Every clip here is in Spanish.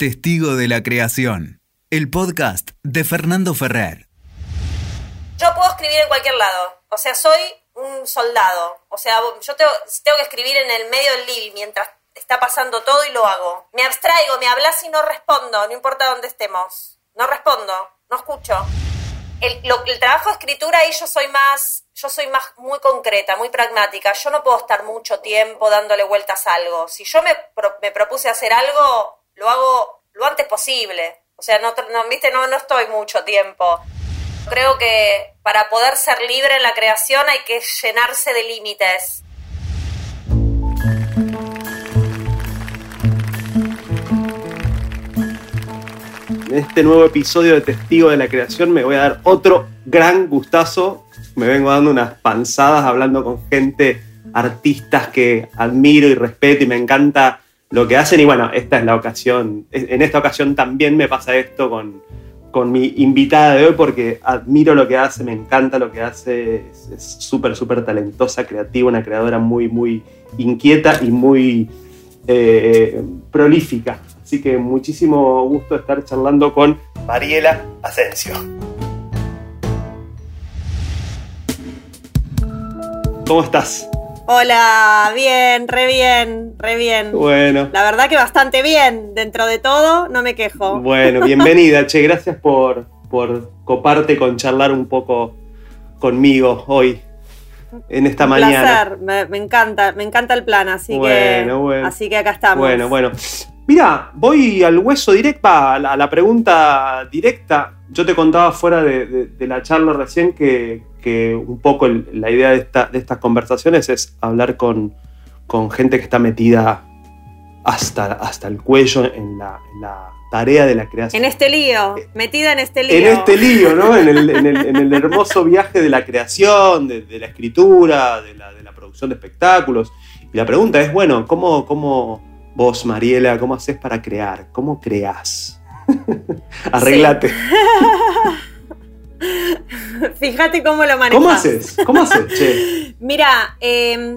Testigo de la Creación, el podcast de Fernando Ferrer. Yo puedo escribir en cualquier lado, o sea, soy un soldado, o sea, yo tengo, que escribir en el medio del living mientras está pasando todo y lo hago. Me abstraigo, me hablas y no respondo, no importa dónde estemos. No respondo, no escucho. El, el trabajo de escritura ahí yo soy más, yo soy más muy concreta, muy pragmática. Yo no puedo estar mucho tiempo dándole vueltas a algo. Si yo me, me propuse hacer algo, lo hago lo antes posible. O sea, no, no, ¿viste? no, no estoy mucho tiempo. Creo que para poder ser libre en la creación hay que llenarse de límites. En este nuevo episodio de Testigo de la Creación me voy a dar otro gran gustazo. Me vengo dando unas panzadas hablando con gente, artistas que admiro y respeto y me encanta lo que hacen. Y bueno, esta es la ocasión. En esta ocasión también me pasa esto con, con mi invitada de hoy porque admiro lo que hace, me encanta lo que hace. Es súper, súper talentosa, creativa, una creadora muy, muy inquieta y muy eh, prolífica. Así que muchísimo gusto estar charlando con Mariela Asensio. ¿Cómo estás? Hola, bien, re bien, re bien. Bueno. La verdad que bastante bien, dentro de todo, no me quejo. Bueno, bienvenida, che, gracias por, por coparte con charlar un poco conmigo hoy, en esta un mañana. Placer, me, encanta, me encanta el plan, así Bueno, que bueno. así que acá estamos. Bueno, bueno. Mira, voy al hueso directo, a la, a la pregunta directa. Yo te contaba fuera de, de- de la charla recién que, que un poco el- la idea de, esta- de estas conversaciones es hablar con, con gente que está metida hasta, hasta el cuello en la, en la tarea de la creación. En este lío, metida en este lío. En este lío, ¿no? En el, en el- en el hermoso viaje de la creación, de, de la escritura, de la, de la producción de espectáculos. Y la pregunta es, bueno, ¿cómo, cómo vos, Mariela, cómo haces para crear? ¿Cómo creás? Arreglate. Fíjate cómo lo manejas. ¿Cómo haces? ¿Cómo haces, che? Mira, eh,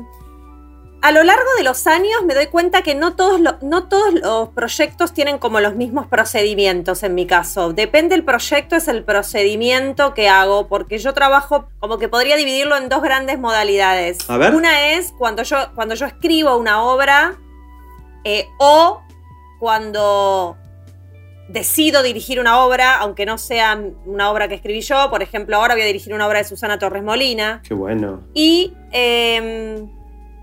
a lo largo de los años me doy cuenta que no todos, lo- no todos los proyectos tienen como los mismos procedimientos en mi caso. Depende del proyecto, es el procedimiento que hago, porque yo trabajo como que podría dividirlo en dos grandes modalidades. A ver. Una es cuando yo, cuando yo escribo una obra eh, o cuando decido dirigir una obra, aunque no sea una obra que escribí yo. Por ejemplo, ahora voy a dirigir una obra de Susana Torres Molina Qué bueno. y, eh,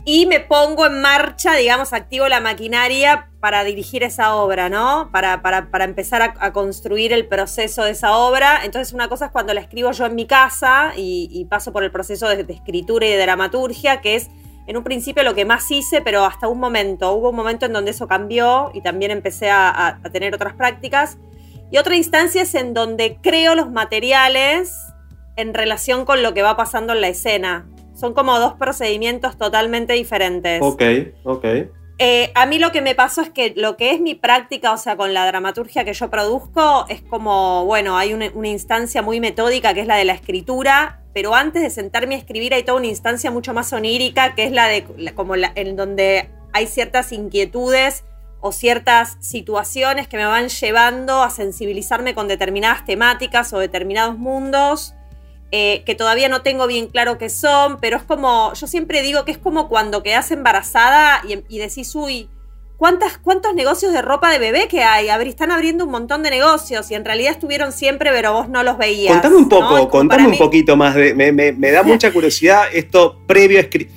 y me pongo en marcha, digamos, activo la maquinaria para dirigir esa obra, ¿no? Para, para- para empezar a, a construir el proceso de esa obra. Entonces, una cosa es cuando la escribo yo en mi casa y, y paso por el proceso de, de escritura y de dramaturgia, que es en un principio lo que más hice, pero hasta un momento. Hubo un momento en donde eso cambió y también empecé a, tener otras prácticas. Y otra instancia es en donde creo los materiales en relación con lo que va pasando en la escena. Son como dos procedimientos totalmente diferentes. Ok, ok. Eh, a mí lo que me pasó es que lo que es mi práctica, o sea, con la dramaturgia que yo produzco, es como, bueno, hay una, instancia muy metódica que es la de la escritura, pero antes de sentarme a escribir hay toda una instancia mucho más onírica que es la de, como la- en donde hay ciertas inquietudes o ciertas situaciones que me van llevando a sensibilizarme con determinadas temáticas o determinados mundos eh, que todavía no tengo bien claro qué son, pero es como, yo siempre digo que es como cuando quedas embarazada y, y decís, uy, ¿cuántas, ¿cuántos negocios de ropa de bebé que hay? Están abriendo un montón de negocios y en realidad estuvieron siempre, pero vos no los veías. Contame un ¿no? poco, como contame un mí- poquito más. De, me, me- me da mucha curiosidad esto previo a escri-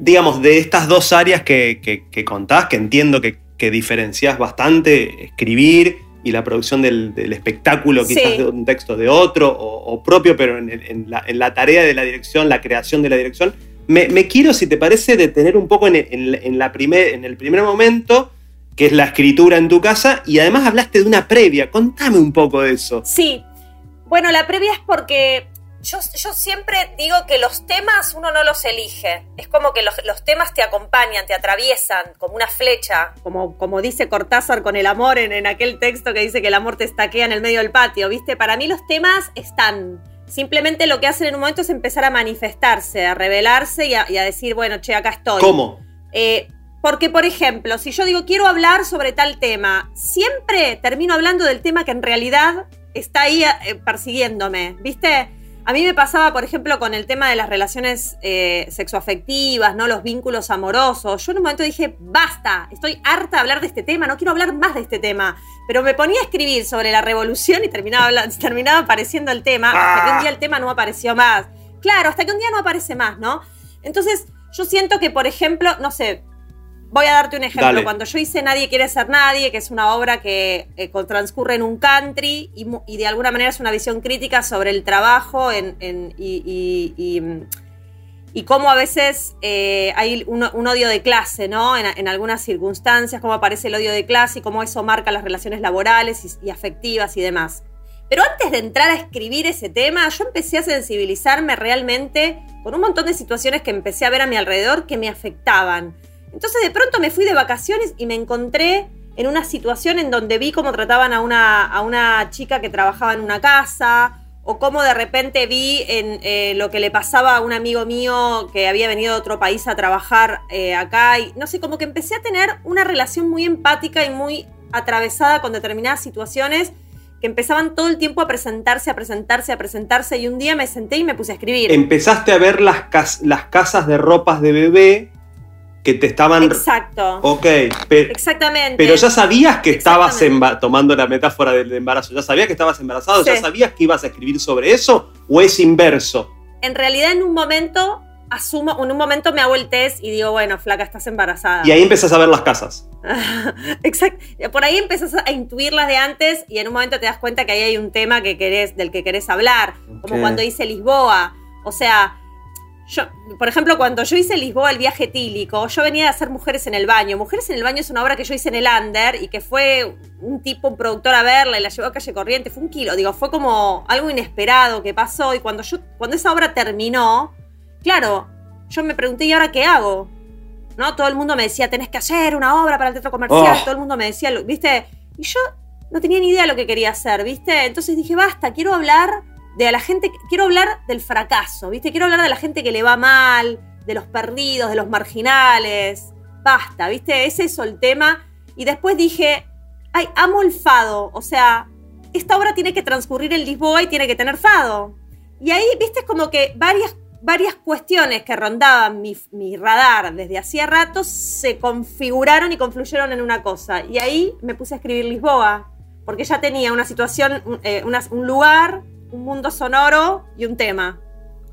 digamos, de estas dos áreas que, que- que contás, que entiendo que, que diferenciás bastante, escribir y la producción del, del espectáculo, Sí. quizás de un texto de otro o, o propio, pero en, en la, en la tarea de la dirección, la creación de la dirección. Me, me quiero, si te parece, detener un poco en la primer, en el primer momento, que es la escritura en tu casa, y además hablaste de una previa. Contame un poco de eso. Sí. Bueno, la previa es porque yo, yo siempre digo que los temas uno no los elige. Es como que los, los temas te acompañan, te atraviesan como una flecha. Como, como dice Cortázar con el amor en, en aquel texto que dice que el amor te estaquea en el medio del patio, ¿viste? Para mí los temas están. Simplemente lo que hacen en un momento es empezar a manifestarse, a revelarse y a, y a decir, bueno, che, acá estoy. ¿Cómo? Eh, Porque, por ejemplo, si yo digo quiero hablar sobre tal tema, siempre termino hablando del tema que en realidad está ahí eh, persiguiéndome, ¿viste? A mí me pasaba, por ejemplo, con el tema de las relaciones eh, sexoafectivas, ¿no? Los vínculos amorosos. Yo en un momento dije, basta, estoy harta de hablar de este tema, no quiero hablar más de este tema. Pero me ponía a escribir sobre la revolución y terminaba, terminaba apareciendo el tema, hasta que un día el tema no apareció más. Claro, hasta que un día no aparece más, ¿no? Entonces, yo siento que, por ejemplo, no sé, Voy a darte un ejemplo. Cuando yo hice Nadie quiere ser nadie, que es una obra que eh, transcurre en un country y, de alguna manera es una visión crítica sobre el trabajo en, y, cómo a veces eh, hay un, odio de clase, ¿no? En, algunas circunstancias, cómo aparece el odio de clase y cómo eso marca las relaciones laborales y afectivas y demás. Pero antes de entrar a escribir ese tema, yo empecé a sensibilizarme realmente con un montón de situaciones que empecé a ver a mi alrededor que me afectaban entonces de pronto me fui de vacaciones y me encontré en una situación en donde vi cómo trataban a una, a una chica que trabajaba en una casa, o cómo de repente vi en eh, lo que le pasaba a un amigo mío que había venido de otro país a trabajar eh, acá. Y no sé, como que empecé a tener una relación muy empática y muy atravesada con determinadas situaciones que empezaban todo el tiempo a presentarse, a presentarse, a presentarse. Y un día me senté y me puse a escribir. Empezaste a ver las, las casas de ropas de bebé que te estaban. Exacto. Ok. Exactamente. Pero ya sabías que estabas tomando la metáfora del embarazo, ya sabías que estabas embarazado, ya sabías que ibas a escribir sobre eso, o es inverso. En realidad, en un momento asumo, en un momento me hago el test y digo, bueno, flaca, estás embarazada. Y ahí empezás a ver las casas. Exacto. Por ahí empezás a intuirlas de antes y en un momento te das cuenta que ahí hay un tema que querés, del que querés hablar. Como cuando hice Lisboa. O sea, yo, por ejemplo, cuando yo hice Lisboa el viaje tílico, yo venía a hacer Mujeres en el Baño. Mujeres en el Baño es una obra que yo hice en el Under y que fue un tipo, un productor a verla y la llevó a calle corriente. Fue un kilo, digo, fue como algo inesperado que pasó. Y cuando, yo, cuando esa obra terminó, claro, yo me pregunté, ¿y ahora qué hago? ¿No? Todo el mundo me decía, tenés que hacer una obra para el teatro comercial. Oh. Todo el mundo me decía, ¿viste? Y yo no tenía ni idea de lo que quería hacer, ¿viste? Entonces dije, basta, quiero hablar de la gente, quiero hablar del fracaso, ¿viste? Quiero hablar de la gente que le va mal, de los perdidos, de los marginales. Basta, ¿viste? Es eso el tema. Y después dije, ay, amo el fado. O sea, esta obra tiene que transcurrir en Lisboa y tiene que tener fado. Y ahí, viste, es como que varias, varias cuestiones que rondaban mi, mi, radar desde hacía rato se configuraron y confluyeron en una cosa. Y ahí me puse a escribir Lisboa, porque ya tenía una situación, eh, un lugar un mundo sonoro y un tema.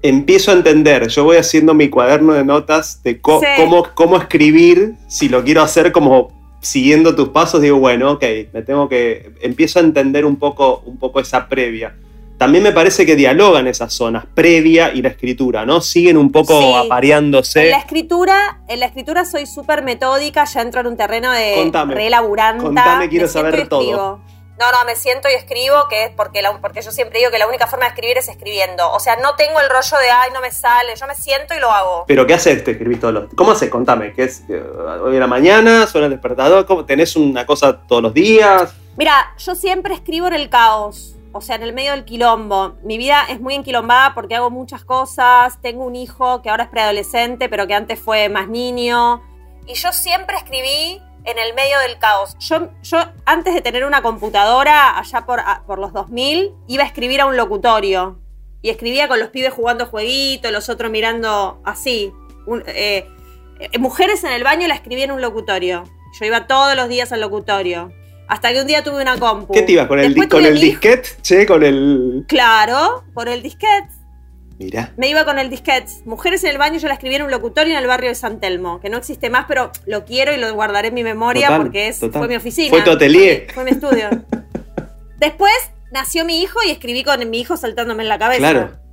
Empiezo a entender, yo voy haciendo mi cuaderno de notas de cómo, cómo escribir, si lo quiero hacer como siguiendo tus pasos, digo, bueno, ok, me tengo que, empiezo a entender un poco, un poco esa previa. También me parece que dialogan esas zonas, previa y la escritura, ¿no? Siguen un poco apareándose. En la escritura, en la escritura soy súper metódica, ya entro en un terreno de contame, relaburanta. Contame, quiero saber todo. No, no, me siento y escribo, que es porque, porque yo siempre digo que la única forma de escribir es escribiendo. O sea, no tengo el rollo de, ay, no me sale, yo me siento y lo hago. ¿Pero qué haces? Te escribís todos los... ¿Cómo haces? Contame, ¿qué es? Eh, ¿Hoy en la mañana? ¿Suena el despertador? ¿Cómo? ¿Tenés una cosa todos los días? Mira, yo siempre escribo en el caos. O sea, en el medio del quilombo. Mi vida es muy enquilombada porque hago muchas cosas. Tengo un hijo que ahora es preadolescente, pero que antes fue más niño. Y yo siempre escribí en el medio del caos. Yo, yo antes de tener una computadora, allá por, por los 2000, iba a escribir a un locutorio. Y escribía con los pibes jugando jueguito, los otros mirando así. Eh, eh, mujeres en el baño la escribía en un locutorio. Yo iba todos los días al locutorio. Hasta que un día tuve una compu. ¿Qué te ibas? ¿Con el, con el disquete? Che, con el. Claro, por el disquete. Mira. Me iba con el disquete. Mujeres en el baño, yo la escribí en un locutorio en el barrio de San Telmo, que no existe más, pero lo quiero y lo guardaré en mi memoria porque es, fue mi oficina. Fue tu atelier. Fue, mi estudio. Después nació mi hijo y escribí con mi hijo saltándome en la cabeza. Claro.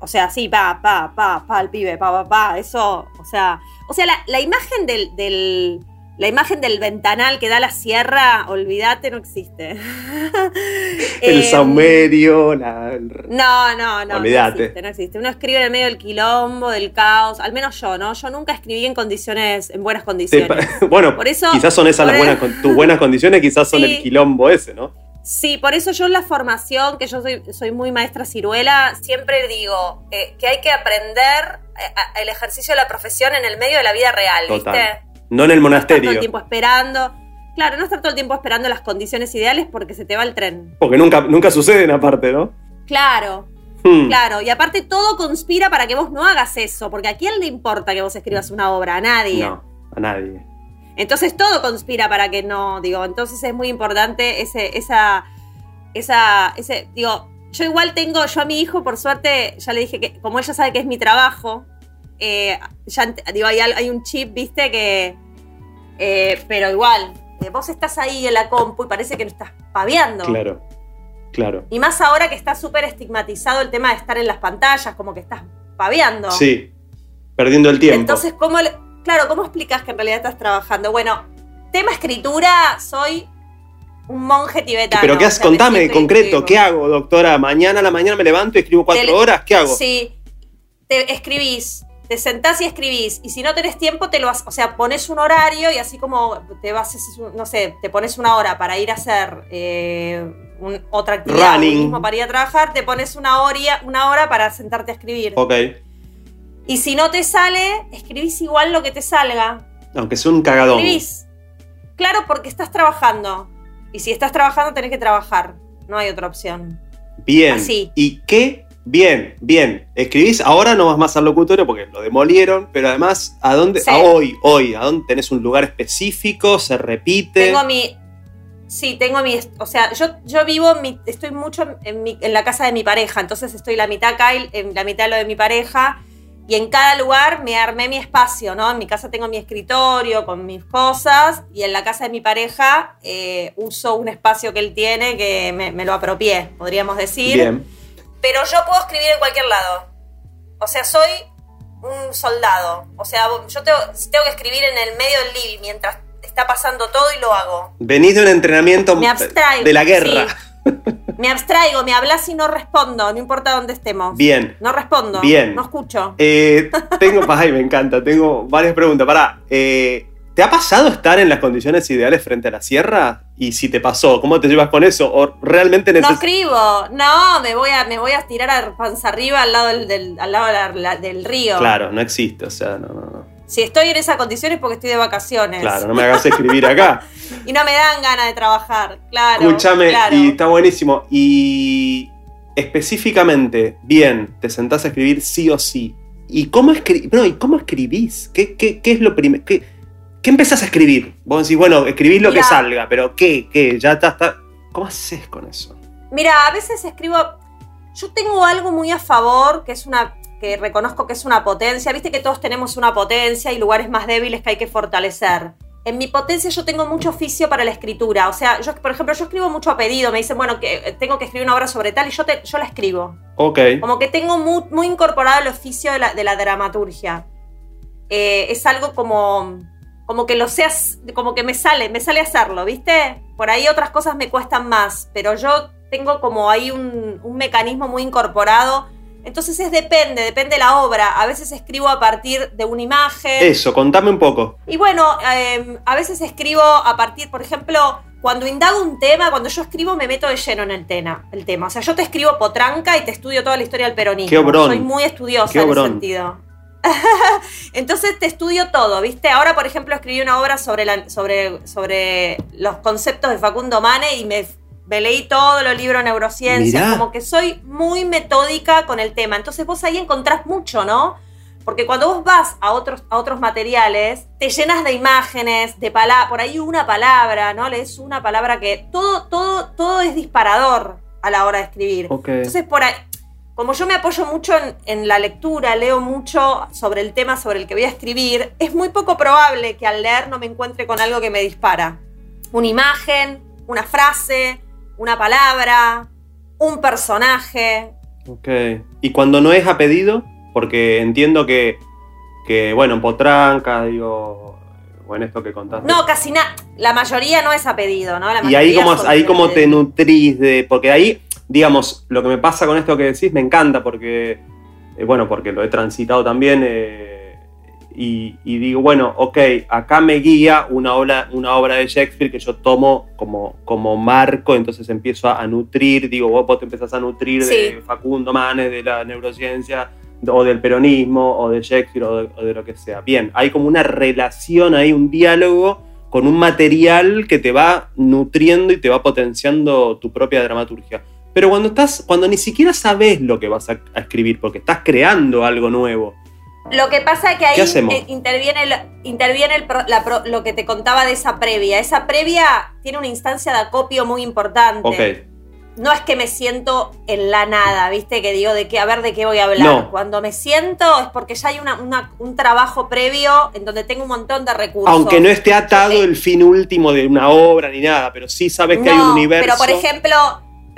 O sea, sí, pa, pa, pa, pa, el pibe, pa, pa, pa, eso, o sea, o sea, la, imagen del, la imagen del ventanal que da la sierra, olvídate, no existe. el eh, saumerio, la... No, no, no. Olvídate. No existe, no existe. Uno escribe en el medio del quilombo, del caos, al menos yo, ¿no? Yo nunca escribí en condiciones, en buenas condiciones. bueno, por eso, quizás son esas las buenas, tus buenas condiciones, quizás son el quilombo ese, ¿no? Sí, por eso yo en la formación, que yo soy, soy muy maestra ciruela, siempre digo eh, que hay que aprender eh, el ejercicio de la profesión en el medio de la vida real, ¿viste? No en el No estar todo monasterio. el tiempo esperando. Claro, no estar todo el tiempo esperando las condiciones ideales porque se te va el tren. Porque nunca, nunca suceden aparte, ¿no? Claro, Hmm. claro. Y aparte todo conspira para que vos no hagas eso, porque ¿a quién le importa que vos escribas una obra? A nadie. No, a nadie. Entonces todo conspira para que no, digo, entonces es muy importante ese, esa, esa, ese, digo, yo igual tengo, yo a mi hijo, por suerte, ya le dije que, como él ya sabe que es mi trabajo, eh, ya, digo, hay, un chip, viste, que, eh, pero igual, eh, vos estás ahí en la compu y parece que no estás paviando. Claro, claro. Y más ahora que está súper estigmatizado el tema de estar en las pantallas, como que estás paviando. Sí, perdiendo el tiempo. Entonces, ¿cómo le- claro, ¿cómo explicas que en realidad estás trabajando? Bueno, tema escritura, soy un monje tibetano. Pero ¿qué o haces? sea, Contame en concreto. ¿qué hago, doctora? Mañana a la mañana me levanto y escribo cuatro Te- horas, ¿qué hago? Sí, te escribís, te sentás y escribís. Y si no tenés tiempo, te lo. O sea, pones un horario y así como te vas, no sé, te pones una hora para ir a hacer eh, un- otra actividad, Running. mismo para ir a trabajar, te pones una hora, una hora para sentarte a escribir. Ok, Y si no te sale, escribís igual lo que te salga. aunque sea un cagadón. Escribís. Claro, porque estás trabajando. Y si estás trabajando, tenés que trabajar. No hay otra opción. Bien. Así. ¿Y qué? Bien, bien. Escribís, ahora no vas más al locutorio porque lo demolieron, pero además, ¿a dónde? Sí. A hoy, hoy, ¿a dónde tenés un lugar específico? ¿Se repite? Tengo mi. Sí, tengo mi. O sea, yo, yo vivo, mi- estoy mucho en, mi- en la casa de mi pareja. Entonces estoy la mitad acá y en la mitad lo de mi pareja. Y en cada lugar me armé mi espacio, ¿no? En mi casa tengo mi escritorio con mis cosas. Y en la casa de mi pareja eh, uso un espacio que él tiene que me, me lo apropié, podríamos decir. Bien. Pero yo puedo escribir en cualquier lado. O sea, soy un soldado. O sea, yo tengo, tengo que escribir en el medio del living mientras está pasando todo y lo hago. Venís de un entrenamiento Me abstraigo. de la guerra. sí. Me abstraigo, me hablas y no respondo, no importa dónde estemos. Bien. No respondo. Bien. No escucho. Eh, tengo, ay, me encanta, tengo varias preguntas. Pará, eh, ¿te ha pasado estar en las condiciones ideales frente a la sierra? Y si te pasó, ¿cómo te llevas con eso? ¿O realmente No escribo, no, me voy a, me voy a tirar a panza arriba al lado del, del- al lado de la- la- del río. Claro, no existe, o sea, no, no, no. Si estoy en esa condición es porque estoy de vacaciones. Claro, no me hagas escribir acá. Y no me dan ganas de trabajar, claro. Escúchame, claro. y está buenísimo. Y específicamente, bien, te sentás a escribir sí o sí. ¿Y cómo, escri no, ¿y cómo escribís? ¿Qué, qué, qué es lo primero? ¿Qué, ¿Qué empezás a escribir? Vos decís, bueno, escribís lo que salga, pero ¿qué? ¿Qué? Ya está, está- ¿Cómo haces con eso? Mira, a veces escribo. Yo tengo algo muy a favor, que es una. que reconozco que es una potencia. Viste que todos tenemos una potencia y lugares más débiles que hay que fortalecer. En mi potencia yo tengo mucho oficio para la escritura. O sea, yo, por ejemplo, yo escribo mucho a pedido. Me dicen, bueno, que eh, tengo que escribir una obra sobre tal y yo, te- yo la escribo. Ok. Como que tengo muy, muy incorporado el oficio de la, de la dramaturgia. Eh, es algo como, como que lo seas, como que me sale, me sale hacerlo, ¿viste? Por ahí otras cosas me cuestan más, pero yo tengo como ahí un, un mecanismo muy incorporado. Entonces es depende, depende de la obra. A veces escribo a partir de una imagen. Eso, contame un poco. Y bueno, eh, a veces escribo a partir, por ejemplo, cuando indago un tema, cuando yo escribo me meto de lleno en el tema. El tema. O sea, yo te escribo potranca y te estudio toda la historia del peronismo. Qué obrón. Soy muy estudiosa Qué en ese obrón. sentido. Entonces te estudio todo, ¿viste? Ahora, por ejemplo, escribí una obra sobre, la- sobre, sobre los conceptos de Facundo Mane y me, me leí todos los libros de neurociencia. Mirá. Como que soy muy metódica con el tema. Entonces vos ahí encontrás mucho, ¿no? Porque cuando vos vas a otros, a otros materiales, te llenas de imágenes, de palabras, por ahí una palabra, ¿no? Lees una palabra que todo, todo, todo es disparador a la hora de escribir. Ok. Entonces, por ahí, como yo me apoyo mucho en, en la lectura, leo mucho sobre el tema sobre el que voy a escribir, es muy poco probable que al leer no me encuentre con algo que me dispara. Una imagen, una frase, una palabra, un personaje. Ok. ¿Y cuando no es a pedido? Porque entiendo que, que bueno, en Potranca, digo, o en esto que contaste. No, casi nada. La mayoría no es a pedido, ¿no? La y ahí como, ahí te nutrís de. Porque ahí, digamos, lo que me pasa con esto que decís me encanta porque. eh, bueno, porque lo he transitado también. eh, y, y digo, bueno, ok, acá me guía una obra, una obra de Shakespeare que yo tomo como, como marco, entonces empiezo a, a nutrir, digo, vos, te empezás a nutrir de. Facundo Manes, de la neurociencia, o del peronismo, o de Shakespeare, o de, o de lo que sea. Bien, hay como una relación ahí, un diálogo con un material que te va nutriendo y te va potenciando tu propia dramaturgia. Pero cuando estás, cuando ni siquiera sabes lo que vas a, a escribir, porque estás creando algo nuevo. Lo que pasa es que ahí eh, interviene, el- interviene el la lo que te contaba de esa previa. Esa previa tiene una instancia de acopio muy importante. Ok, No es que me siento en la nada, ¿viste? Que digo de qué, a ver de qué voy a hablar. No. Cuando me siento es porque ya hay una- una- un trabajo previo en donde tengo un montón de recursos. aunque no esté atado Eh, el fin último de una obra ni nada, pero sí sabes que hay un No, universo. Pero por ejemplo,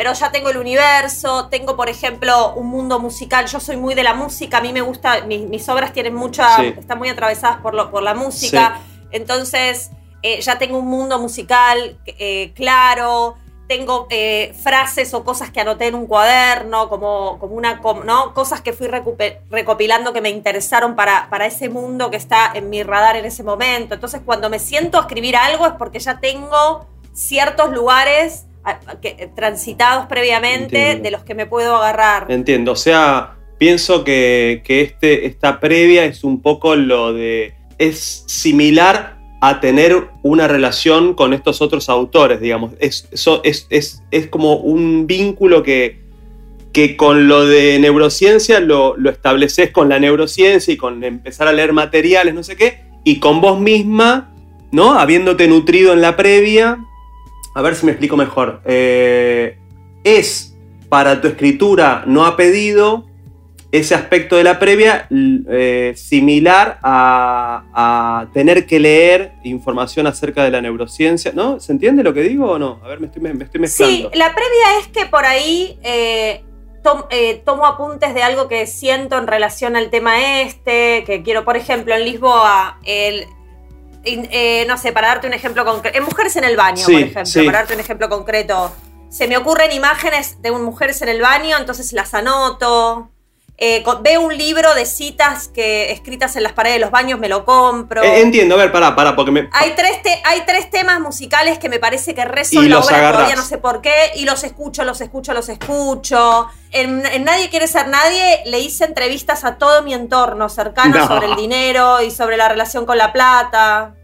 pero ya tengo el universo, tengo por ejemplo un mundo musical. Yo soy muy de la música, a mí me gusta, mis, mis obras tienen mucha, Sí. están muy atravesadas por, lo, por la música. Entonces eh, ya tengo un mundo musical eh, claro. Tengo eh, frases o cosas que anoté en un cuaderno, como, como una, como, ¿no? Cosas que fui recopilando que me interesaron para, para ese mundo que está en mi radar en ese momento. Entonces, cuando me siento a escribir algo es porque ya tengo ciertos lugares que, eh, transitados previamente Entiendo. de los que me puedo agarrar. Entiendo, o sea, pienso que, que este, esta previa es un poco lo de... es similar a tener una relación con estos otros autores, digamos. Es, eso es, es, es como un vínculo que, que con lo de neurociencia lo, lo estableces con la neurociencia y con empezar a leer materiales, no sé qué, y con vos misma, ¿no? Habiéndote nutrido en la previa. A ver si me explico mejor. Eh, es para tu escritura no ha pedido ese aspecto de la previa eh, similar a, a tener que leer información acerca de la neurociencia, ¿no? ¿Se entiende lo que digo o no? A ver, me estoy, me estoy Sí, mezclando. la previa es que por ahí eh, tom- eh, tomo apuntes de algo que siento en relación al tema este, que quiero, por ejemplo, en Lisboa, el, eh, no sé, para darte un ejemplo concreto, en Mujeres en el Baño, Sí, por ejemplo, sí. para darte un ejemplo concreto, se me ocurren imágenes de un mujeres en el baño, entonces las anoto. Eh, veo un libro de citas que escritas en las paredes de los baños, me lo compro. Eh, entiendo, a ver, pará, pará, porque me... Hay tres, te- hay tres temas musicales que me parece que rezo la obra agarrás. todavía no sé por qué, y los escucho, los escucho, los escucho. En, en Nadie quiere ser nadie le hice entrevistas a todo mi entorno cercano No. sobre el dinero y sobre la relación con la plata.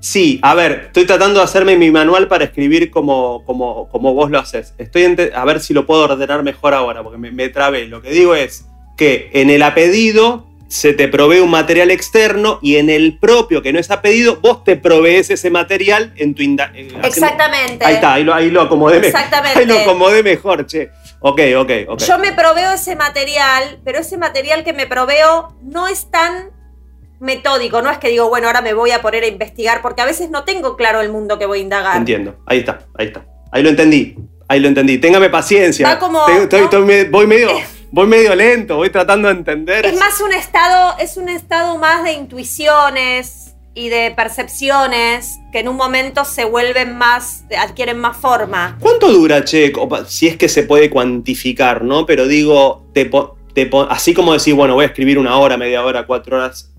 Sí, a ver, estoy tratando de hacerme mi manual para escribir como, como, como vos lo haces. Estoy a ver si lo puedo ordenar mejor ahora, porque me, me trabé. Lo que digo es que en el apedido se te provee un material externo y en el propio, que no es apedido, vos te provees ese material en tu... eh, Exactamente. Ahí está, ahí lo, ahí lo acomodé. me- Exactamente. Ahí lo acomodé mejor, che. Ok, ok, ok. Yo me proveo ese material, pero ese material que me proveo no es tan metódico, no es que digo, bueno, ahora me voy a poner a investigar, porque a veces no tengo claro el mundo que voy a indagar. Entiendo, ahí está, ahí está. Ahí lo entendí, ahí lo entendí. Téngame paciencia. Como, estoy- ¿no? estoy voy, medio, voy medio lento, voy tratando de entender. Es más un estado, es un estado más de intuiciones y de percepciones que en un momento se vuelven más, adquieren más forma. ¿Cuánto dura, che? Si es que se puede cuantificar, ¿no? Pero digo, te te así como decir, bueno, voy a escribir una hora, media hora, cuatro horas.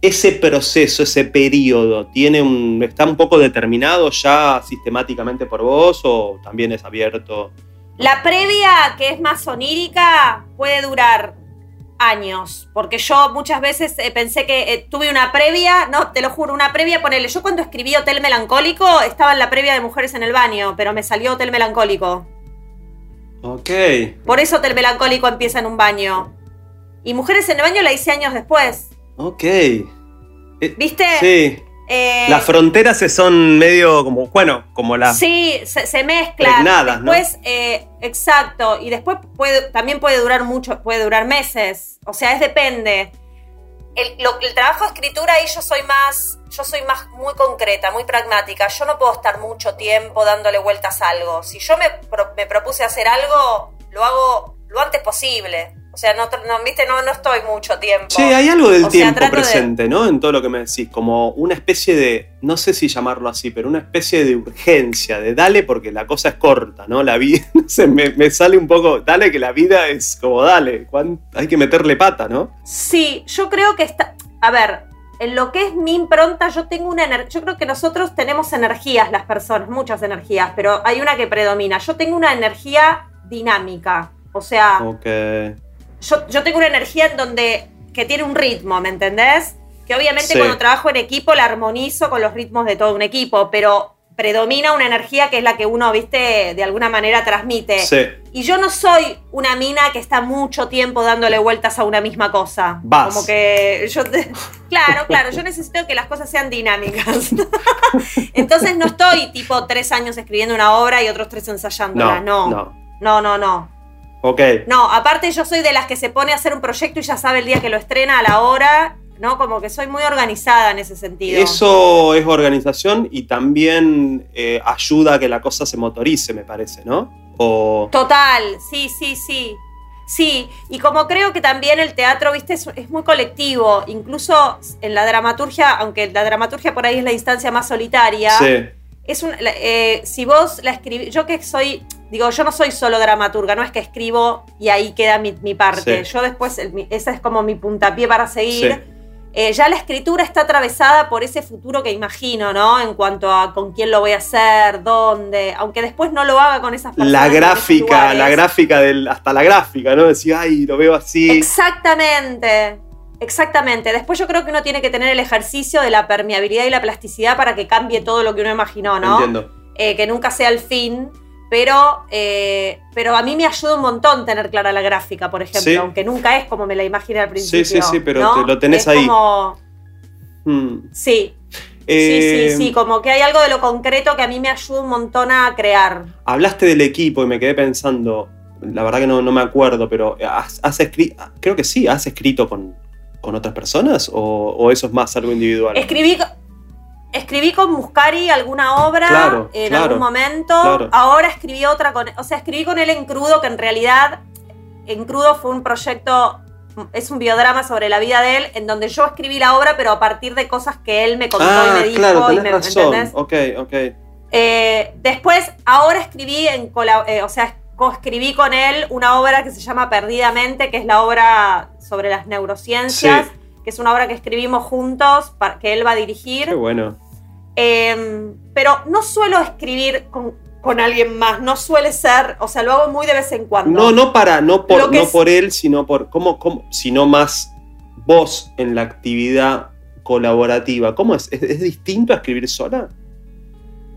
Ese proceso, ese periodo, ¿tiene un, ¿está un poco determinado ya sistemáticamente por vos o también es abierto? La previa, que es más onírica, puede durar años, porque yo muchas veces eh, pensé que eh, tuve una previa, no, te lo juro, una previa, ponele, yo cuando escribí Hotel Melancólico estaba en la previa de Mujeres en el Baño, pero me salió Hotel Melancólico. Ok. Por eso Hotel Melancólico empieza en un baño. Y Mujeres en el Baño la hice años después. Ok. Eh, ¿Viste? Sí. Eh, Las fronteras se son medio como, bueno, como las... Sí, se, se mezclan. Pregnadas, ¿no? después, eh, exacto. Y después puede, también puede durar mucho, puede durar meses. O sea, es depende. El, lo- el trabajo de escritura ahí yo soy más, yo soy más muy concreta, muy pragmática. Yo no puedo estar mucho tiempo dándole vueltas a algo. Si yo me, pro- me propuse hacer algo, lo hago lo antes posible. O sea, no, no, viste, no, no estoy mucho tiempo. Sí, hay algo del O sea, tiempo de- presente, ¿no? En todo lo que me decís, como una especie de, no sé si llamarlo así, pero una especie de urgencia, de dale porque la cosa es corta, ¿no? La vida, no sé, me, me sale un poco, dale que la vida es como dale, hay que meterle pata, ¿no? Sí, yo creo que está. A ver, en lo que es mi impronta, yo tengo una energía. Yo creo que nosotros tenemos energías, las personas, muchas energías, pero hay una que predomina. Yo tengo una energía dinámica. O sea, Ok. Yo, yo tengo una energía en donde que tiene un ritmo, ¿me entendés? Que obviamente Sí. cuando trabajo en equipo la armonizo con los ritmos de todo un equipo, pero predomina una energía que es la que uno, viste, de alguna manera transmite. Sí. Y yo no soy una mina que está mucho tiempo dándole vueltas a una misma cosa. Vas. Como que yo te- Claro, claro, yo necesito que las cosas sean dinámicas. Entonces no estoy tipo tres años escribiendo una obra y otros tres ensayándola. No, No. no. No, no, no. Ok. No, aparte yo soy de las que se pone a hacer un proyecto y ya sabe el día que lo estrena, a la hora, ¿no? Como que soy muy organizada en ese sentido. Eso es organización y también eh, ayuda a que la cosa se motorice, me parece, ¿no? O. Total, sí, sí, sí. Sí, y como creo que también el teatro, viste, es, es muy colectivo, incluso en la dramaturgia, aunque la dramaturgia por ahí es la instancia más solitaria, Sí. es un, eh, si vos la escribís, yo que soy, digo, yo no soy solo dramaturga, no es que escribo y ahí queda mi, mi parte, Sí. yo después, el- esa es como mi puntapié para seguir. Sí. Eh, ya la escritura está atravesada por ese futuro que imagino, ¿no? En cuanto a con quién lo voy a hacer, dónde, aunque después no lo haga con esas personas. La gráfica, la gráfica del. hasta la gráfica, ¿no? Decía, ay, lo veo así. Exactamente. Exactamente. Después yo creo que uno tiene que tener el ejercicio de la permeabilidad y la plasticidad para que cambie todo lo que uno imaginó, ¿no? Entiendo. Eh, que nunca sea el fin. Pero, eh, pero a mí me ayuda un montón tener clara la gráfica, por ejemplo, Sí. aunque nunca es como me la imaginé al Sí, principio. sí, sí, pero ¿no? te lo tenés Es ahí. Como, Hmm. sí, Eh, sí, sí, sí, como que hay algo de lo concreto que a mí me ayuda un montón a crear. Hablaste del equipo y me quedé pensando, la verdad que no, no me acuerdo, pero ¿has, has escri- creo que sí, ¿has escrito con, con otras personas o, o eso es más algo individual? Escribí, escribí con Muscari alguna obra Claro, en claro, algún momento. claro. Ahora escribí otra con. O sea, escribí con él en crudo, que en realidad en crudo fue un proyecto. Es un biodrama sobre la vida de él, en donde yo escribí la obra, pero a partir de cosas que él me contó ah, y me dijo. claro, y me, razón. ¿entendés? Ok, ok. Eh, después, ahora escribí en eh, o sea, coescribí con él una obra que se llama Perdidamente, que es la obra sobre las neurociencias, Sí. Que es una obra que escribimos juntos, para, que él va a dirigir. Qué bueno. Eh, pero no suelo escribir con, con alguien más, no suele ser, o sea, lo hago muy de vez en cuando. No, no para, no por, no es- por él, sino por cómo, cómo, sino más vos en la actividad colaborativa. ¿Cómo es? ¿Es, es distinto a escribir sola?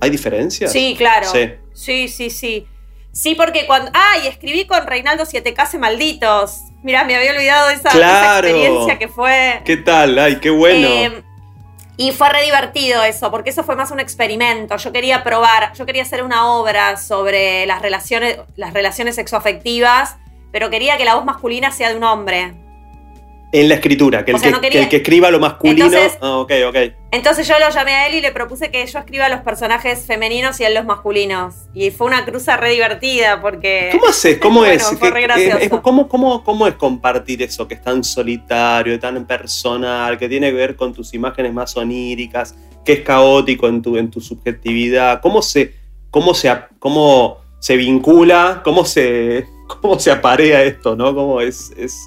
¿Hay diferencias? Sí, claro. Sí. Sí, sí, sí. Sí, porque cuando. Ah, y escribí con Reinaldo Siete Case Malditos. Mirá, me había olvidado de esa, experiencia que fue. ¿Qué tal? Ay, qué bueno. Eh, y fue re divertido eso, porque eso fue más un experimento. Yo quería probar, yo quería hacer una obra sobre las relaciones, las relaciones sexoafectivas, pero quería que la voz masculina sea de un hombre. En la escritura, que el, o sea, que, no quería- que el que escriba lo masculino. Entonces- ah. Entonces yo lo llamé a él y le propuse que yo escriba los personajes femeninos y él los masculinos. Y fue una cruza re divertida porque... ¿Cómo haces? ¿Cómo Bueno, es? fue ¿Qué- re gracioso. ¿cómo, cómo, cómo es compartir eso que es tan solitario, tan personal, que tiene que ver con tus imágenes más oníricas, que es caótico en tu, en tu subjetividad? ¿Cómo se, cómo se, cómo se vincula? ¿Cómo se, cómo se aparea esto? ¿no? ¿Cómo es, es,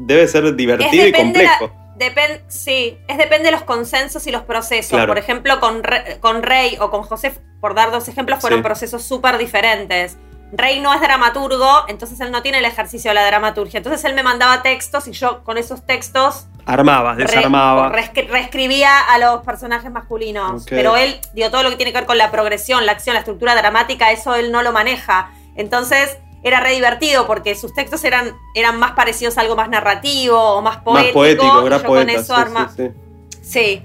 debe ser divertido y depende la- complejo. Depen- sí, es depende de los consensos y los procesos. Claro. Por ejemplo, con, Re- con Rey o con José, por dar dos ejemplos, fueron Sí. procesos súper diferentes. Rey no es dramaturgo, entonces él no tiene el ejercicio de la dramaturgia. Entonces él me mandaba textos y yo con esos textos Armabas, re- desarmabas. reescri- reescribía a los personajes masculinos. Pero él, digo, todo lo que tiene que ver con la progresión, la acción, la estructura dramática, eso él no lo maneja. Entonces era re divertido porque sus textos eran, eran más parecidos a algo más narrativo o más poético. más poético, yo poeta. con eso sí, arma- sí, sí. Sí.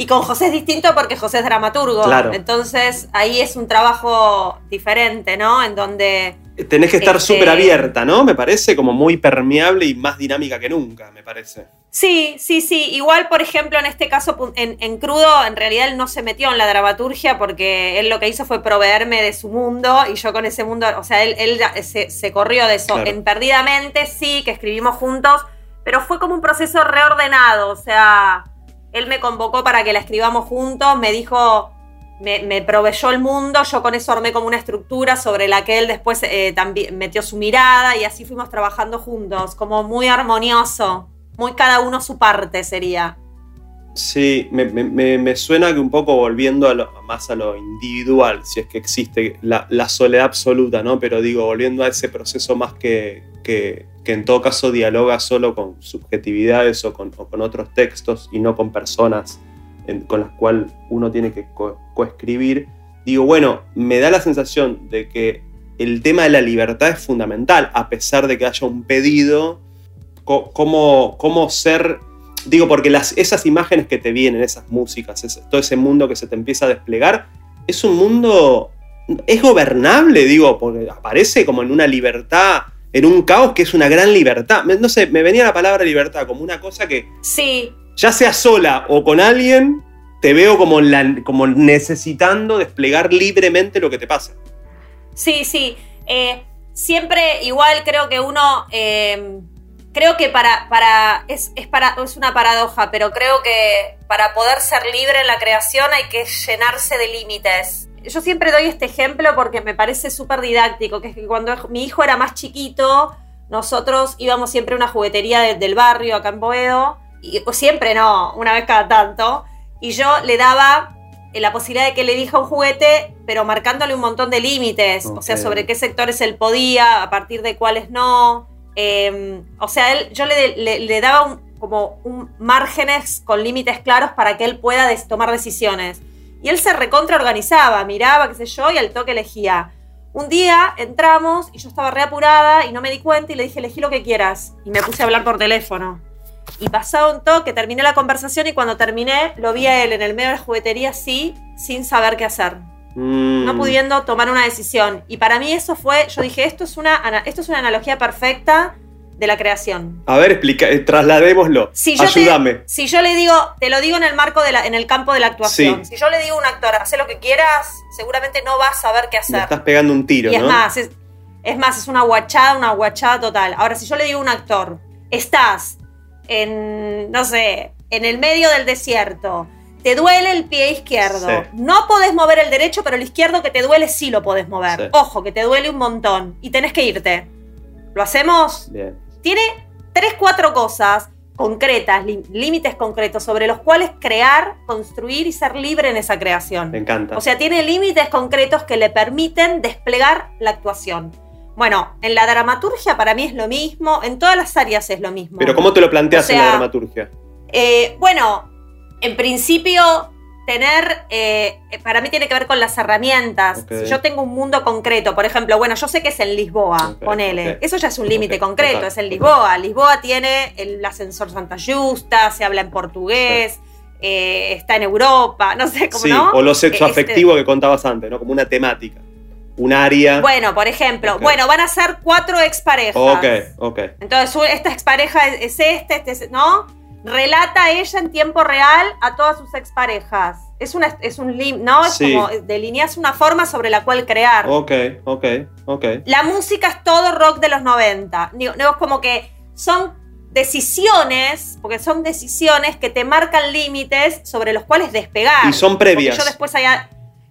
Y con José es distinto porque José es dramaturgo. Claro. Entonces ahí es un trabajo diferente, ¿no? En donde. Tenés que estar Este- súper abierta, ¿no? Me parece como muy permeable y más dinámica que nunca, me parece. Sí, sí, sí. Igual, por ejemplo, en este caso, en, en crudo, en realidad él no se metió en la dramaturgia porque él lo que hizo fue proveerme de su mundo y yo con ese mundo, o sea, él, se, se corrió de eso. Claro. En Perdidamente sí, que escribimos juntos, pero fue como un proceso reordenado, o sea, él me convocó para que la escribamos juntos, me dijo, me, proveyó el mundo, yo con eso armé como una estructura sobre la que él después eh, también metió su mirada y así fuimos trabajando juntos, como muy armonioso, muy cada uno su parte sería. Sí, me suena que un poco volviendo a lo- más a lo individual, si es que existe la, la soledad absoluta, ¿no? Pero digo, volviendo a ese proceso más que, que- que en todo caso dialoga solo con subjetividades o con, otros textos y no con personas con las cuales uno tiene que co- coescribir, digo, bueno, me da la sensación de que el tema de la libertad es fundamental, a pesar de que haya un pedido, cómo, cómo ser, digo, porque las, esas imágenes que te vienen, esas músicas, todo ese mundo que se te empieza a desplegar, es un mundo, es gobernable, digo, porque aparece como en una libertad, en un caos que es una gran libertad. No sé, me venía la palabra libertad como una cosa que Sí, ya sea sola o con alguien, te veo como, la- como necesitando desplegar libremente lo que te pasa. Sí, sí. Eh, siempre igual creo que uno. eh, creo que para. para es, es para, es una paradoja, pero creo que para poder ser libre en la creación hay que llenarse de límites. Yo siempre doy este ejemplo porque me parece súper didáctico, que es que cuando mi hijo era más chiquito, nosotros íbamos siempre a una juguetería de- del barrio acá en Boedo, y pues, siempre no, una vez cada tanto, y yo le daba eh, la posibilidad de que le elija un juguete, pero marcándole un montón de límites, o sea, sobre qué sectores él podía, a partir de cuáles no. Eh, o sea, él, yo le, le- le daba un- como un márgenes con límites claros para que él pueda des- tomar decisiones. Y él se recontra organizaba, miraba, qué sé yo, y al toque elegía. Un día entramos y yo estaba reapurada y no me di cuenta y le dije, elegí lo que quieras. Y me puse a hablar por teléfono. Y pasado un toque, terminé la conversación y cuando terminé lo vi a él en el medio de la juguetería así, sin saber qué hacer. Mm. No pudiendo tomar una decisión. Y para mí eso fue, yo dije, esto es una, esto es una analogía perfecta de la creación. A ver, explica, eh, trasladémoslo. Si yo, Ayúdame. te, si yo le digo, te lo digo en el marco de la, en el campo de la actuación. Sí. Si yo le digo a un actor, haz lo que quieras, seguramente no va a saber qué hacer. estás pegando un tiro, Y es ¿no? más, es, es más, es una guachada, una guachada total. Ahora, si yo le digo a un actor, estás en, no sé, en el medio del desierto, te duele el pie izquierdo, Sí. no podés mover el derecho, pero el izquierdo que te duele sí lo podés mover. Sí. Ojo, que te duele un montón y tenés que irte. ¿Lo hacemos? Bien. Tiene tres, cuatro cosas concretas, lí- límites concretos sobre los cuales crear, construir y ser libre en esa creación. Me encanta. O sea, tiene límites concretos que le permiten desplegar la actuación. Bueno, en la dramaturgia para mí es lo mismo, en todas las áreas es lo mismo. Pero ¿cómo te lo planteas O en la dramaturgia? Eh, bueno, en principio, tener, eh, para mí tiene que ver con las herramientas. Si yo tengo un mundo concreto, por ejemplo, bueno, yo sé que es en Lisboa, ponele. Eso ya es un límite concreto, es en. Lisboa. Lisboa tiene el ascensor Santa Justa, se habla en portugués, eh, está en Europa, no sé cómo Sí, no. o lo sexo Eh, este- afectivo que contabas antes, ¿no? Como una temática. Un área. Bueno, por ejemplo, bueno, van a ser cuatro exparejas. ok, ok. Entonces, esta expareja es, es este, este es, ¿no? Relata ella en tiempo real a todas sus exparejas. Es, una, es un lim, ¿no? Es Sí. como delineas una forma sobre la cual crear. Ok, ok, ok. La música es todo rock de los 90. Digo, es como que son decisiones, porque son decisiones que te marcan límites sobre los cuales despegar. Y son Porque previas. yo después haya...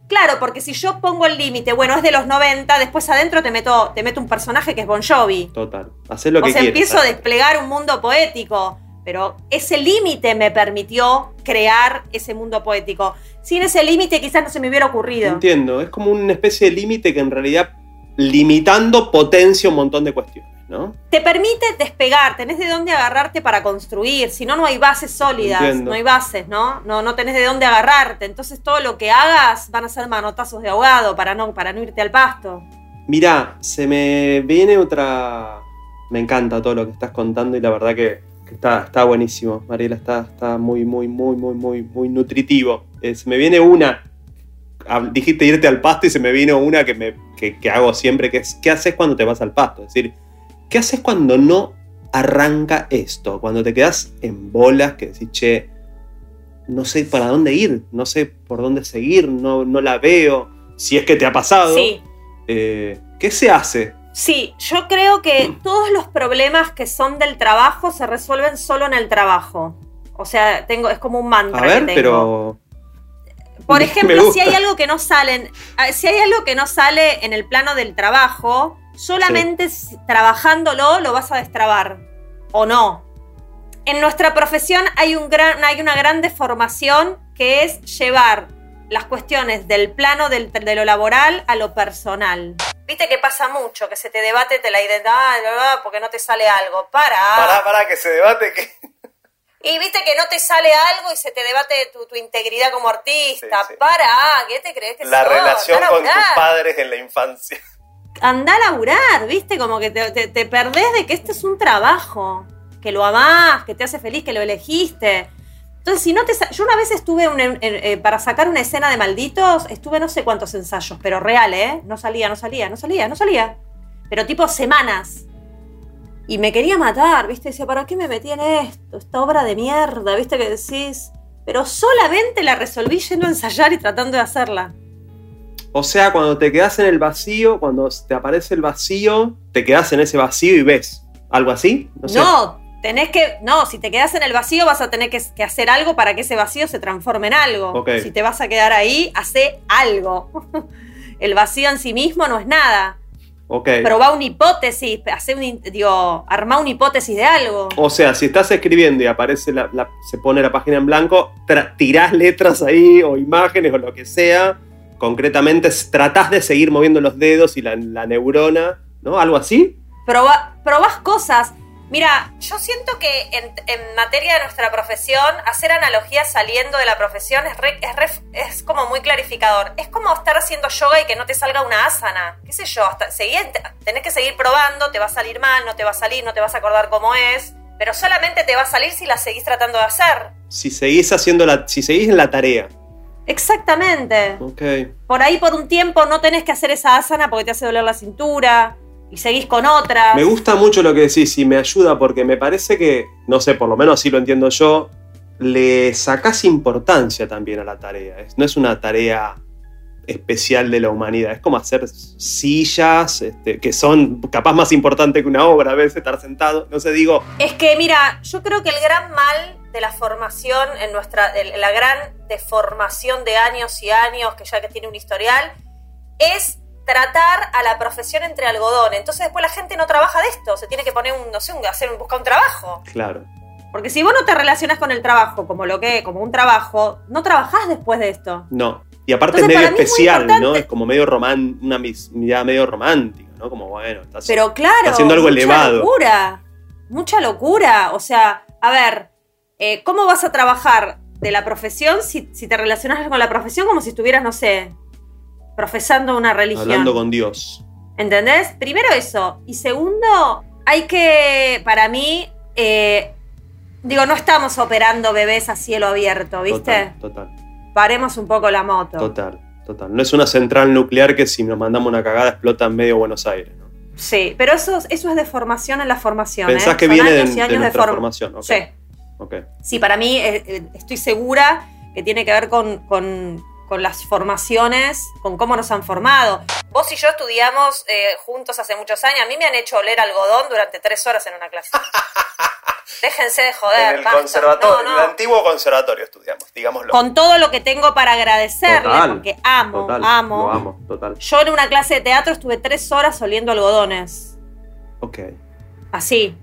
Claro, porque si yo pongo el límite, bueno, es de los 90, después adentro te meto, te meto un personaje que es Bon Jovi. Total. Hacer lo o que sea, quieras. empiezo a desplegar un mundo poético, pero ese límite me permitió crear ese mundo poético. Sin ese límite quizás no se me hubiera ocurrido. Entiendo. Es como una especie de límite que en realidad, limitando, potencia un montón de cuestiones, ¿no? Te permite despegar, tenés de dónde agarrarte para construir, si no, no hay bases sólidas, Entiendo. no hay bases, ¿no? ¿no? No tenés de dónde agarrarte, entonces todo lo que hagas van a ser manotazos de ahogado para no, para no irte al pasto. Mirá, se me viene otra. Me encanta todo lo que estás contando y la verdad que, que está, está buenísimo. Mariela está, está muy, muy, muy, muy, muy, muy nutritivo. Eh, se me viene una. Dijiste irte al pasto y se me vino una que, me, que, que hago siempre, que es ¿qué haces cuando te vas al pasto? Es decir, ¿qué haces cuando no arranca esto? Cuando te quedas en bolas, que decís, che, no sé para dónde ir, no sé por dónde seguir, no, no la veo. Si es que te ha pasado. Sí, Eh, ¿Qué se hace? Sí, yo creo que todos los problemas que son del trabajo se resuelven solo en el trabajo. O sea, tengo, es como un mantra A ver, que tengo. pero. Por ejemplo, si hay algo que no sale, si hay algo que no sale en el plano del trabajo, solamente trabajándolo lo vas a destrabar o no. En nuestra profesión hay, un gran, hay una gran deformación que es llevar las cuestiones del plano del- de lo laboral a lo personal. Viste que pasa mucho, que se te debate te la identidad porque no te sale algo. Para. Para, para, que se debate que... Y viste que no te sale algo y se te debate tu, tu integridad como artista. Sí, sí. Para, ¿qué te crees que La sos? relación con tus padres en la infancia. Andá a laburar, viste, como que te, te- te perdés de que este es un trabajo, que lo amás, que te hace feliz, que lo elegiste. Entonces, si no te... Yo una vez estuve en- en- eh, para sacar una escena de malditos, estuve no sé cuántos ensayos, pero real, ¿eh? No salía, no salía, no salía, no salía. Pero tipo semanas. Y me quería matar, ¿viste? Decía, ¿para qué me metí en esto? Esta obra de mierda, ¿viste? Que decís... Pero solamente la resolví yendo a ensayar y tratando de hacerla. O sea, cuando te quedas en el vacío, cuando te aparece el vacío, te quedas en ese vacío y ves. ¿Algo así? sé. No, tenés que. No, si te quedas en el vacío, vas a tener que, que hacer algo para que ese vacío se transforme en algo. Ok. Si te vas a quedar ahí, hace algo. el vacío en sí mismo no es nada. Ok. Probá una hipótesis, hace un, digo, armá una hipótesis de algo. O sea, si estás escribiendo y aparece la, la- se pone la página en blanco, tirás letras ahí o imágenes o lo que sea. Concretamente, tratás de seguir moviendo los dedos y la, la neurona, ¿no? ¿Algo así? Probá- probás cosas. Mira, yo siento que en, en materia de nuestra profesión, hacer analogías saliendo de la profesión es, re- es, re- es como muy clarificador. Es como estar haciendo yoga y que no te salga una asana. ¿Qué sé yo? Hasta, seguí- tenés que seguir probando, te va a salir mal, no te va a salir, no te vas a acordar cómo es. Pero solamente te va a salir si la seguís tratando de hacer. Si seguís haciendo la, si seguís en la tarea. Exactamente. Ok. Por ahí por un tiempo no tenés que hacer esa asana porque te hace doler la cintura y seguís con otras. Me gusta mucho lo que decís y me ayuda porque me parece que, no sé, por lo menos así lo entiendo yo, le sacás importancia también a la tarea. No es una tarea especial de la humanidad, es como hacer sillas, este, que son capaz más importantes que una obra, a veces estar sentado, no sé, digo, Es que, mira, yo creo que el gran mal de la formación, en nuestra, la gran deformación de años y años, que ya que tiene un historial, es tratar a la profesión entre algodón. Entonces después la gente no trabaja de esto, se tiene que poner un, no sé, un, hacer, un- buscar un trabajo. claro, Porque si vos no te relacionas con el trabajo como lo que, como un trabajo, no trabajás después de esto. no. Y aparte Entonces, es medio es especial, ¿no? Es como medio román, una mirada medio romántica, ¿no? Como, bueno, estás... Pero claro, Está haciendo algo mucha elevado. locura. Mucha locura. O sea, a ver, eh, ¿cómo vas a trabajar de la profesión si, si te relacionas con la profesión como si estuvieras, no sé, profesando una religión? hablando con Dios. ¿Entendés? Primero eso. Y segundo, hay que, para mí, eh, digo, no estamos operando bebés a cielo abierto, ¿viste? Total, total. Paremos un poco la moto. Total, total. No es una central nuclear que si nos mandamos una cagada explota en medio Buenos Aires, ¿no? Sí, pero eso, eso es de formación en la formación. Pensás ¿eh? que Son viene de, años y de años de nuestra form- formación. Sí. Sí, para mí eh, eh, estoy segura que tiene que ver con, con- con las formaciones, con cómo nos han formado. Vos y yo estudiamos eh, juntos hace muchos años. A mí me han hecho oler algodón durante tres horas en una clase. Déjense de joder. en el basta. conservatorio, No, el antiguo conservatorio estudiamos, digámoslo. Con todo lo que tengo para agradecerle, Total, porque amo, total, amo. Lo amo, total. Yo en una clase de teatro estuve tres horas oliendo algodones. Ok. Así,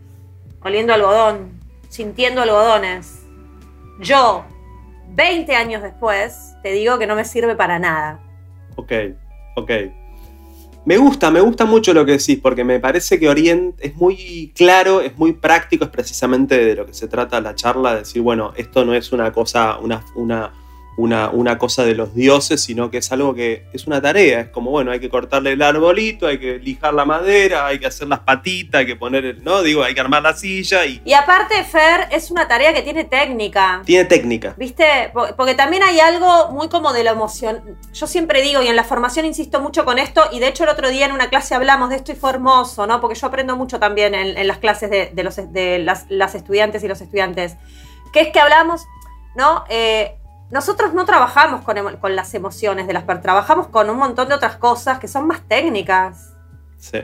oliendo algodón, sintiendo algodones. Yo, 20 años después, te digo que no me sirve para nada. Ok, ok. Me gusta, me gusta mucho lo que decís, porque me parece que Orient es muy claro, es muy práctico, es precisamente de lo que se trata la charla, de decir, bueno, esto no es una cosa, una, una, una, una cosa de los dioses, sino que es algo que es una tarea. Es como, bueno, hay que cortarle el arbolito, hay que lijar la madera, hay que hacer las patitas, hay que poner el, ¿no? Digo, hay que armar la silla y Y aparte, Fer, es una tarea que tiene técnica. tiene técnica. ¿Viste? Po- Porque también hay algo muy como de la emoción. Yo siempre digo, y en la formación insisto mucho con esto, y de hecho el otro día en una clase hablamos de esto y fue hermoso, ¿no? Porque yo aprendo mucho también en, en las clases de, de los, de las, las estudiantes y los estudiantes. Que es que hablamos, ¿no? Eh, nosotros no trabajamos con, las emociones de las personas, trabajamos con un montón de otras cosas que son más técnicas. Sí.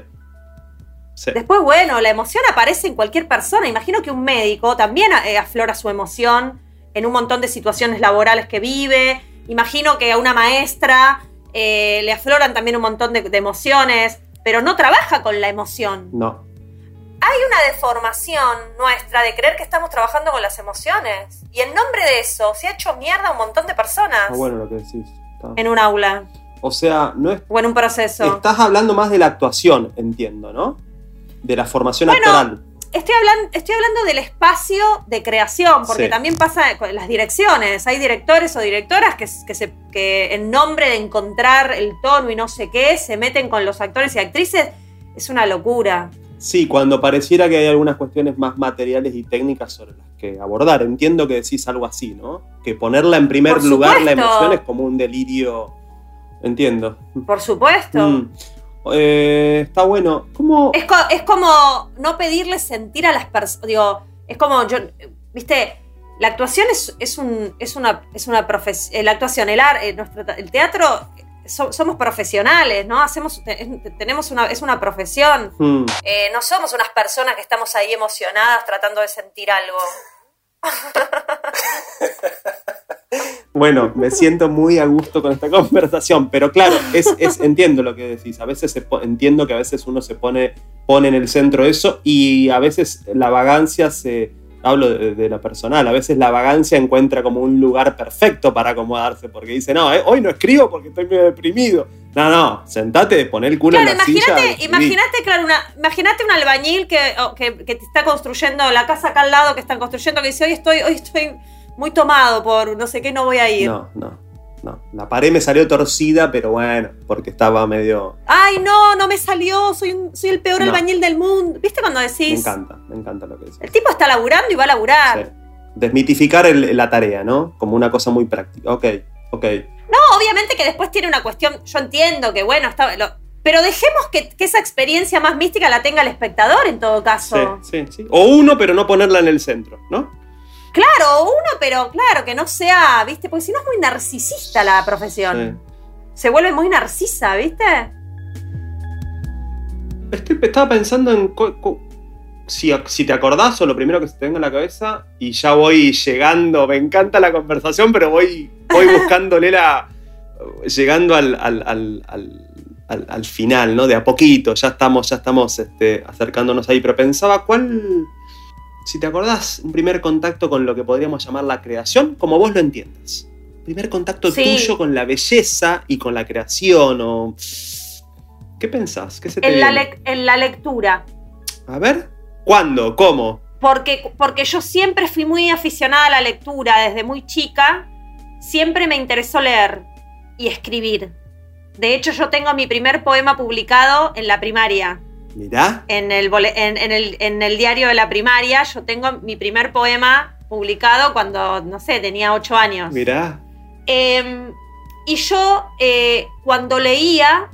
Sí. Después, bueno, la emoción aparece en cualquier persona. Imagino que un médico también eh, aflora su emoción en un montón de situaciones laborales que vive. Imagino que a una maestra eh, le afloran también un montón de, de emociones, pero no trabaja con la emoción. No. Hay una deformación nuestra de creer que estamos trabajando con las emociones. Y en nombre de eso se ha hecho mierda a un montón de personas Está bueno lo que decís. Está- en un aula. O sea, no es. O en un proceso. Estás hablando más de la actuación, entiendo, ¿no? De la formación Bueno, actoral. Estoy hablando, estoy hablando del espacio de creación, porque Sí. también pasa con las direcciones. Hay directores o directoras que, que, se, que en nombre de encontrar el tono y no sé qué, se meten con los actores y actrices. Es una locura. Sí, cuando pareciera que hay algunas cuestiones más materiales y técnicas sobre las que abordar. Entiendo que decís algo así, ¿no? Que ponerla en primer lugar la emoción es como un delirio. Entiendo. Por supuesto. Mm. Eh, está bueno. ¿Cómo? Es, co- es como no pedirle sentir a las personas. Digo, es como yo. ¿Viste? La actuación es, es, un, es una, es una profesión. La actuación, el, ar- eh, nuestro, el teatro, so- somos profesionales, ¿no? Hacemos, es- tenemos una, es una profesión. Mm. Eh, no somos unas personas que estamos ahí emocionadas tratando de sentir algo. Bueno, me siento muy a gusto con esta conversación, pero claro, es, es- entiendo lo que decís. A veces se entiendo que a veces uno se pone, pone en el centro eso y a veces la vagancia se. Hablo de, de la personal, a veces la vagancia encuentra como un lugar perfecto para acomodarse, porque dice, no, eh, hoy no escribo porque estoy medio deprimido. No, no, sentate, pon el culo Claro, en la silla. imagínate, claro, una, imagínate un albañil que, que, que te está construyendo la casa acá al lado que están construyendo, que dice, hoy estoy, hoy estoy muy tomado por no sé qué, no voy a ir. No, no, no. La pared me salió torcida, pero bueno, porque estaba medio. Ay, no, no me salió, soy, un- soy el peor No. albañil del mundo. ¿Viste cuando Me decís? encanta, me encanta lo que decís. El tipo está laburando y va a laburar. Sí. Desmitificar el- la tarea, ¿no? Como una cosa muy práctica. Ok, ok. No, obviamente que después tiene una cuestión, yo entiendo que bueno, está, lo- pero dejemos que, que esa experiencia más mística la tenga el espectador en todo Sí, caso. sí, sí. O uno, pero no ponerla en el centro, ¿no? Claro, uno, pero claro, que no sea, ¿viste? Porque si no es muy narcisista la profesión. Sí. Se vuelve muy narcisa, ¿viste? Estoy- estaba pensando en si, si te acordás o lo primero que se te venga a la cabeza y ya voy llegando. Me encanta la conversación, pero voy, voy buscándole la. llegando al- al- al- al final, ¿no? De a poquito. Ya estamos, ya estamos este, acercándonos ahí. Pero pensaba, ¿cuál. Si te acordás, un primer contacto con lo que podríamos llamar la creación, como vos lo entiendas. Primer contacto Sí. tuyo con la belleza y con la creación, o. ¿Qué pensás? ¿Qué se te En la, en la lectura. A ver, ¿cuándo? ¿Cómo? Porque, porque yo siempre fui muy aficionada a la lectura desde muy chica. Siempre me interesó leer y escribir. De hecho, yo tengo mi primer poema publicado en la primaria. Mirá. En el, en, en el, en el diario de la primaria, yo tengo mi primer poema publicado cuando, no sé, tenía ocho años. Mirá. Eh, y yo, eh, cuando leía,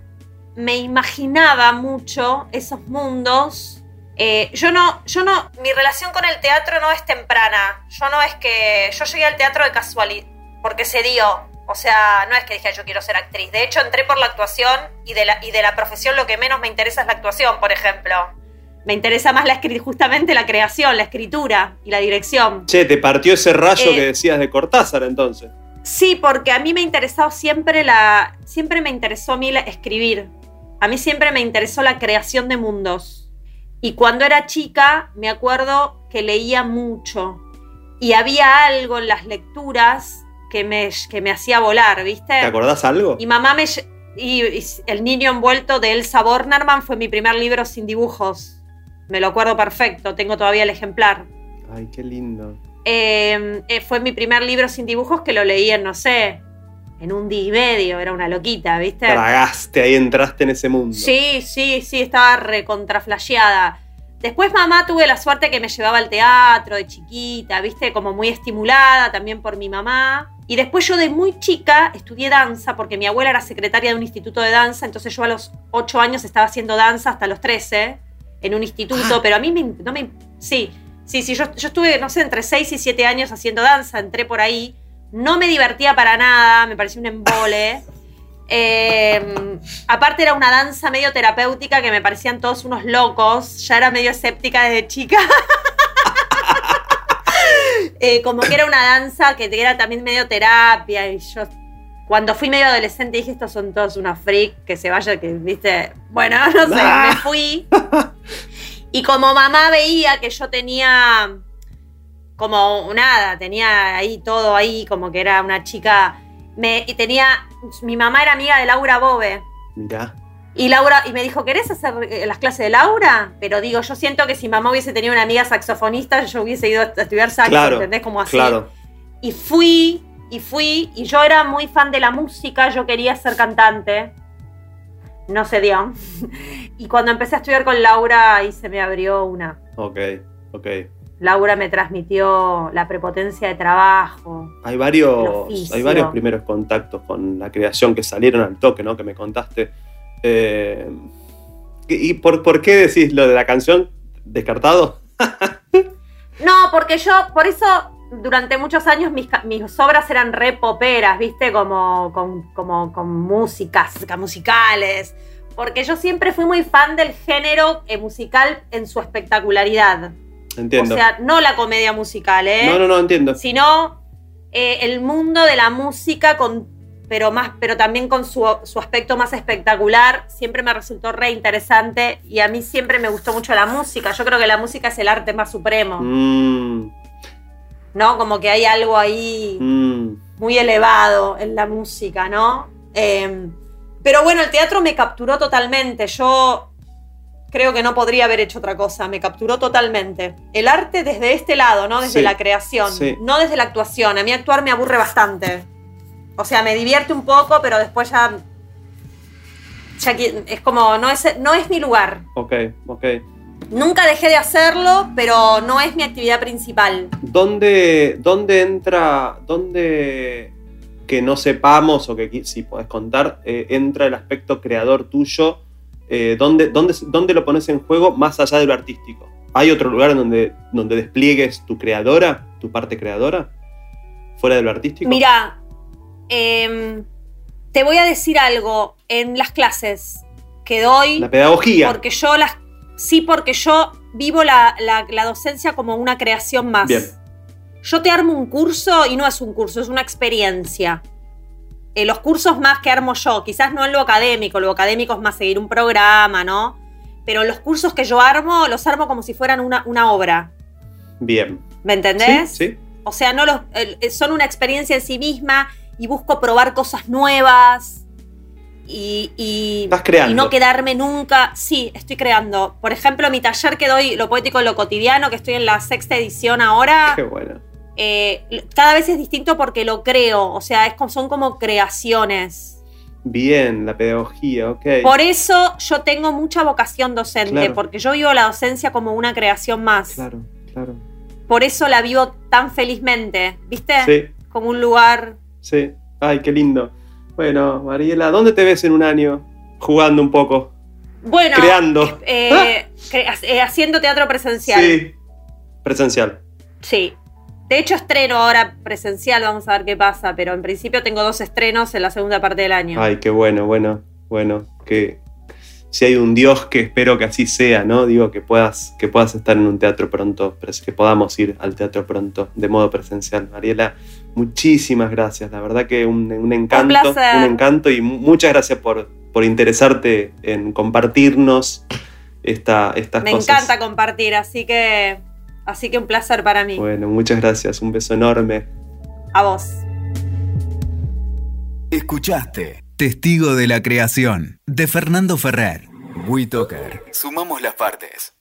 me imaginaba mucho esos mundos. Eh, yo no, yo no, mi relación con el teatro no es temprana. Yo no es que, yo llegué al teatro de casualidad, porque se dio. O sea, no es que dije yo quiero ser actriz. De hecho, entré por la actuación y de la, y de la profesión lo que menos me interesa es la actuación, por ejemplo. Me interesa más la justamente la creación, la escritura y la dirección. Che, te partió ese rayo Eh, que decías de Cortázar entonces. Sí, porque a mí me ha interesado siempre la. Siempre me interesó a mí la- escribir. A mí siempre me interesó la creación de mundos. Y cuando era chica, me acuerdo que leía mucho. Y había algo en las lecturas que me, que me hacía volar, ¿viste? ¿Te acordás algo? Y mamá me. Y, y El niño envuelto de Elsa Bornerman fue mi primer libro sin dibujos. Me lo acuerdo perfecto, tengo todavía el ejemplar. Ay, qué lindo. Eh, eh, fue mi primer libro sin dibujos que lo leí en, no sé, en un día y medio, era una loquita, ¿viste? Tragaste, ahí entraste en ese mundo. Sí, sí, sí, estaba recontraflasheada. Después mamá tuve la suerte que me llevaba al teatro de chiquita, ¿viste? Como muy estimulada también por mi mamá. Y después yo de muy chica estudié danza porque mi abuela era secretaria de un instituto de danza, entonces yo a los 8 años estaba haciendo danza hasta los 13 en un instituto, pero a mí me, no me... Sí, sí, sí, yo, yo estuve, no sé, entre 6 y 7 años haciendo danza, entré por ahí, no me divertía para nada, me parecía un embole. Eh, aparte era una danza medio terapéutica que me parecían todos unos locos, ya era medio escéptica desde chica. Eh, como que era una danza que era también medio terapia y yo cuando fui medio adolescente dije estos son todos unos freak que se vaya que viste bueno no sé Ah. me fui y como mamá veía que yo tenía como nada tenía ahí todo ahí como que era una chica me, y tenía mi mamá era amiga de Laura Bobe. Mirá. Y Laura, y me dijo, ¿querés hacer eh, las clases de Laura? Pero digo, yo siento que si mamá hubiese tenido una amiga saxofonista, yo hubiese ido a estudiar saxo, Claro, ¿entendés? Como así. Claro. Y fui, y fui, y yo era muy fan de la música, yo quería ser cantante. No se dio. Y cuando empecé a estudiar con Laura, ahí se me abrió una. Ok, ok. Laura me transmitió la prepotencia de trabajo. Hay varios, hay varios primeros contactos con la creación que salieron al toque, ¿no? Que me contaste. Eh, ¿Y por, por qué decís lo de la canción? ¿Descartado? No, porque yo, por eso, durante muchos años mis, mis obras eran re poperas, ¿viste? Como con, como, con músicas, musicales. Porque yo siempre fui muy fan del género eh, musical en su espectacularidad. Entiendo. O sea, no la comedia musical, ¿eh? no, no, no, entiendo. Sino eh, el mundo de la música, con, pero, más, pero también con su, su aspecto más espectacular, siempre me resultó re interesante y a mí siempre me gustó mucho la música. Yo creo que la música es el arte más supremo, Mm, ¿no? Como que hay algo ahí mm, muy elevado en la música, ¿no? Eh, pero bueno, el teatro me capturó totalmente. Yo creo que no podría haber hecho otra cosa. Me capturó totalmente. El arte desde este lado, ¿no? Desde Sí, la creación, sí. no desde la actuación. A mí actuar me aburre bastante. O sea, me divierte un poco, pero después ya. es como, no es, no es mi lugar. ok, ok. Nunca dejé de hacerlo, pero no es mi actividad principal. ¿Dónde, dónde entra, dónde que no sepamos o que si podés contar, eh, entra el aspecto creador tuyo? Eh, ¿dónde, dónde, dónde lo pones en juego más allá de lo artístico? ¿Hay otro lugar en donde, donde despliegues tu creadora, tu parte creadora? ¿Fuera de lo artístico? Mira, em, te voy a decir algo en las clases que doy, La pedagogía. porque yo las, sí, porque yo vivo la, la- la docencia como una creación más. Bien. Yo te armo un curso y no es un curso, es una experiencia. Eh, los cursos más que armo yo, quizás no en lo académico, lo académico es más seguir un programa, ¿no? Pero los cursos que yo armo, los armo como si fueran una, una obra. Bien. ¿Me entendés? Sí, sí. O sea, no los, el- son una experiencia en sí misma y busco probar cosas nuevas y, y- y no quedarme nunca. Sí, estoy creando. Por ejemplo, mi taller que doy, Lo Poético en lo Cotidiano, que estoy en la sexta edición ahora, Qué bueno. Eh, cada vez es distinto porque lo creo. O sea, es son como creaciones. Bien, la pedagogía, ok. Por eso yo tengo mucha vocación docente, Claro. porque yo vivo la docencia como una creación más. Claro, claro. Por eso la vivo tan felizmente, ¿viste? Sí, Como un lugar sí. Ay, qué lindo. Bueno, Mariela, ¿dónde te ves en un año? Jugando un poco. Bueno, Creando. eh, cre- eh, haciendo teatro presencial. Sí. Sí. De hecho, estreno ahora presencial, vamos a ver qué pasa, pero en principio tengo dos estrenos en la segunda parte del año. Ay, qué bueno, bueno, bueno. Que si hay un Dios que espero que así sea, ¿no? Digo, que puedas, que puedas estar en un teatro pronto, que podamos ir al teatro pronto de modo presencial. Mariela, muchísimas gracias. La verdad que un, un encanto. Un encanto y mu- muchas gracias por, por interesarte en compartirnos esta, estas Me cosas. encanta compartir, así que, así que un placer para mí. Bueno, muchas gracias. Un beso enorme. A vos. Escuchaste Testigo de la Creación de Fernando Ferrer. WeToker. Sumamos las partes.